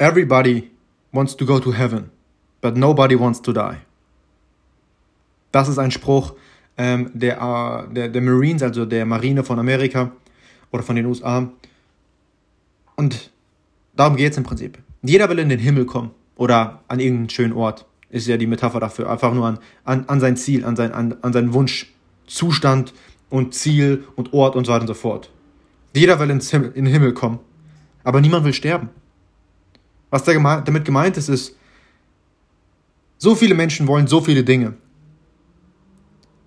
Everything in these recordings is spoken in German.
Everybody wants to go to heaven, but nobody wants to die. Das ist ein Spruch ähm, der, äh, der, der Marines, also der Marine von Amerika oder von den USA. Und darum geht es im Prinzip. Jeder will in den Himmel kommen oder an irgendeinen schönen Ort. Ist ja die Metapher dafür. Einfach nur an, an, an sein Ziel, an, sein, an, an seinen Wunschzustand und Ziel und Ort und so weiter und so fort. Jeder will ins Himmel, in den Himmel kommen. Aber niemand will sterben. Was damit gemeint ist, ist, so viele Menschen wollen so viele Dinge.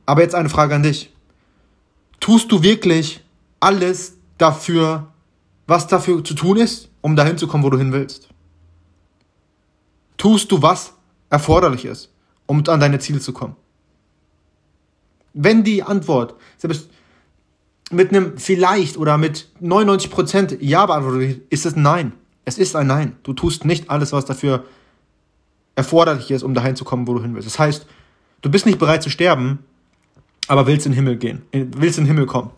Aber jetzt eine Frage an dich. Tust du wirklich alles dafür, was dafür zu tun ist, um dahin zu kommen, wo du hin willst? Tust du, was erforderlich ist, um an deine Ziele zu kommen? Wenn die Antwort selbst mit einem vielleicht oder mit 99% Ja beantwortet wird, ist es Nein. Es ist ein Nein. Du tust nicht alles, was dafür erforderlich ist, um dahin zu kommen, wo du hin willst. Das heißt, du bist nicht bereit zu sterben, aber willst in den Himmel gehen, willst in den Himmel kommen.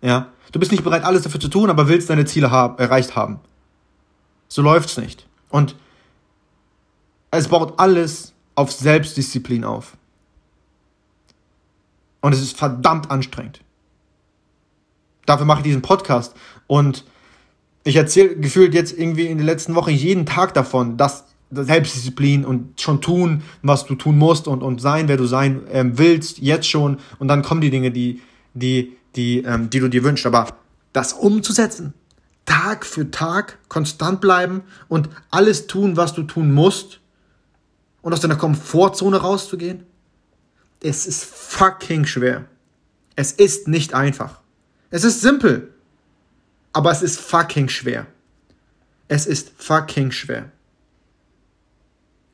Ja? Du bist nicht bereit, alles dafür zu tun, aber willst deine Ziele haben, erreicht haben. So läuft's nicht. Und es baut alles auf Selbstdisziplin auf. Und es ist verdammt anstrengend. Dafür mache ich diesen Podcast. Und ich erzähle gefühlt jetzt irgendwie in den letzten Wochen jeden Tag davon, dass Selbstdisziplin und schon tun, was du tun musst und, und sein, wer du sein ähm, willst, jetzt schon. Und dann kommen die Dinge, die, die, die, ähm, die du dir wünschst. Aber das umzusetzen, Tag für Tag konstant bleiben und alles tun, was du tun musst und aus deiner Komfortzone rauszugehen, es ist fucking schwer. Es ist nicht einfach. Es ist simpel, aber es ist fucking schwer. Es ist fucking schwer.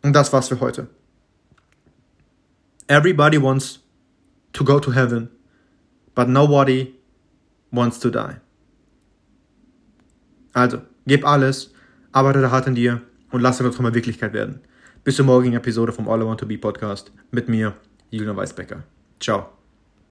Und das war's für heute. Everybody wants to go to heaven, but nobody wants to die. Also, gib alles, arbeite hart an dir und lass deine Träume Wirklichkeit werden. Bis zur morgigen Episode vom All I Want to Be Podcast mit mir, Julian Weisbecker. Ciao.